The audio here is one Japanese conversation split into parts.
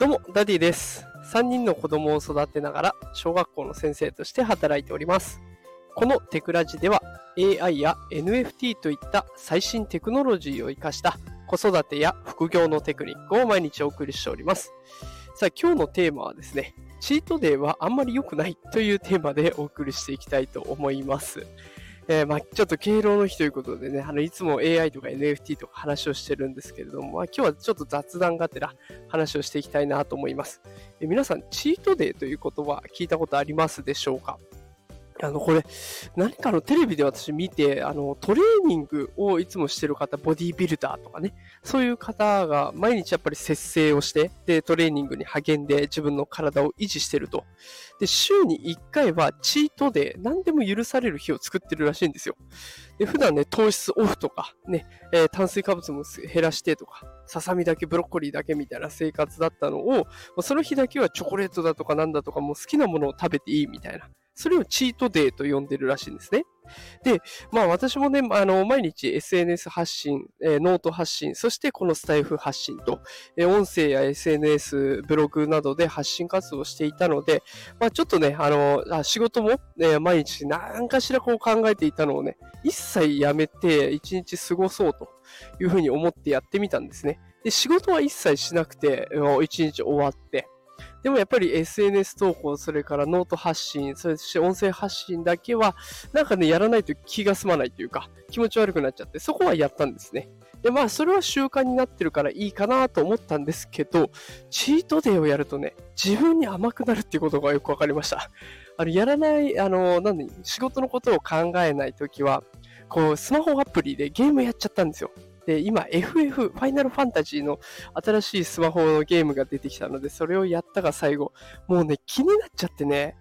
どうも、ダディです。3人の子供を育てながら、小学校の先生として働いております。このテクラジでは、AI や NFT といった最新テクノロジーを活かした子育てや副業のテクニックを毎日お送りしております。さあ、今日のテーマはですね、チートデーはあんまり良くないというテーマでお送りしていきたいと思います。えーまあ、ちょっと敬老の日ということでね、あの、いつも AI とか NFT とか話をしてるんですけれども、まあ、今日はちょっと雑談がてら話をしていきたいなと思います。え皆さん、チートデーという言葉聞いたことありますでしょうか？あの、これ、何かのテレビで私見て、あの、トレーニングをいつもしてる方、ボディービルダーとかね、そういう方が毎日やっぱり節制をして、で、トレーニングに励んで自分の体を維持してると。で、週に1回はチートデー、何でも許される日を作ってるらしいんですよ。で、普段ね、糖質オフとか、ね、えー炭水化物も減らしてとか、ささみだけブロッコリーだけみたいな生活だったのを、その日だけはチョコレートだとかなんだとか、もう好きなものを食べていいみたいな。それをチートデーと呼んでるらしいんですね。で、まあ私もね、あの、毎日 SNS 発信、えーノート発信、そしてこのスタイフ発信と、えー音声や SNS、ブログなどで発信活動をしていたので、まあちょっとね、あの、あ仕事も、ね、毎日何かしらこう考えていたのをね、一切やめて一日過ごそうというふうに思ってやってみたんですね。で、仕事は一切しなくて、一日終わって、でもやっぱり SNS 投稿、それからノート発信、そして音声発信だけは、なんかね、やらないと気が済まないというか、気持ち悪くなっちゃって、そこはやったんですね。で、まあ、それは習慣になってるからいいかなと思ったんですけど、チートデーをやるとね、自分に甘くなるっていうことがよくわかりました。あの、やらない、あの、なんで、仕事のことを考えないときは、こう、スマホアプリでゲームやっちゃったんですよ。で、今、FF、ファイナルファンタジーの新しいスマホのゲームが出てきたので、それをやったが最後、もうね、気になっちゃってね、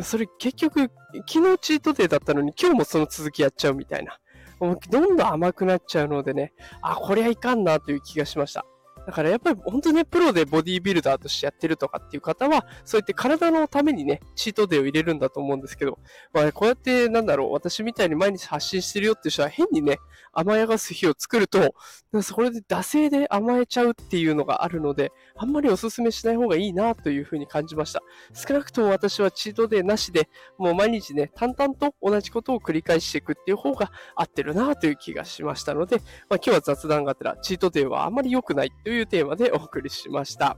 それ結局、昨日チートデーだったのに今日もその続きやっちゃうみたいな。どんどん甘くなっちゃうのでね、あ、これはいかんなという気がしました。だからやっぱり本当にね、プロでボディービルダーとしてやってるとかっていう方は、そうやって体のためにね、チートデーを入れるんだと思うんですけど、まあこうやってなんだろう、私みたいに毎日発信してるよっていう人は変にね、甘やがす日を作ると、それで惰性で甘えちゃうっていうのがあるので、あんまりお勧めしない方がいいなというふうに感じました。少なくとも私はチートデーなしで、もう毎日ね、淡々と同じことを繰り返していくっていう方が合ってるなという気がしましたので、まあ、今日は雑談がてら、チートデーはあんまり良くないといういうテーマでお送りしました。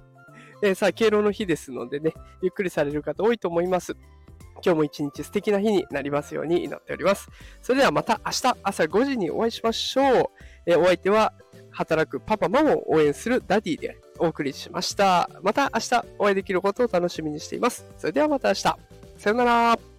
えーさあ、敬老の日ですのでね、ゆっくりされる方多いと思います。今日も一日素敵な日になりますように祈っております。それではまた明日朝5時にお会いしましょう。えーお相手は働くパパママを応援するダディでお送りしました。また明日お会いできることを楽しみにしています。それではまた明日。さよなら。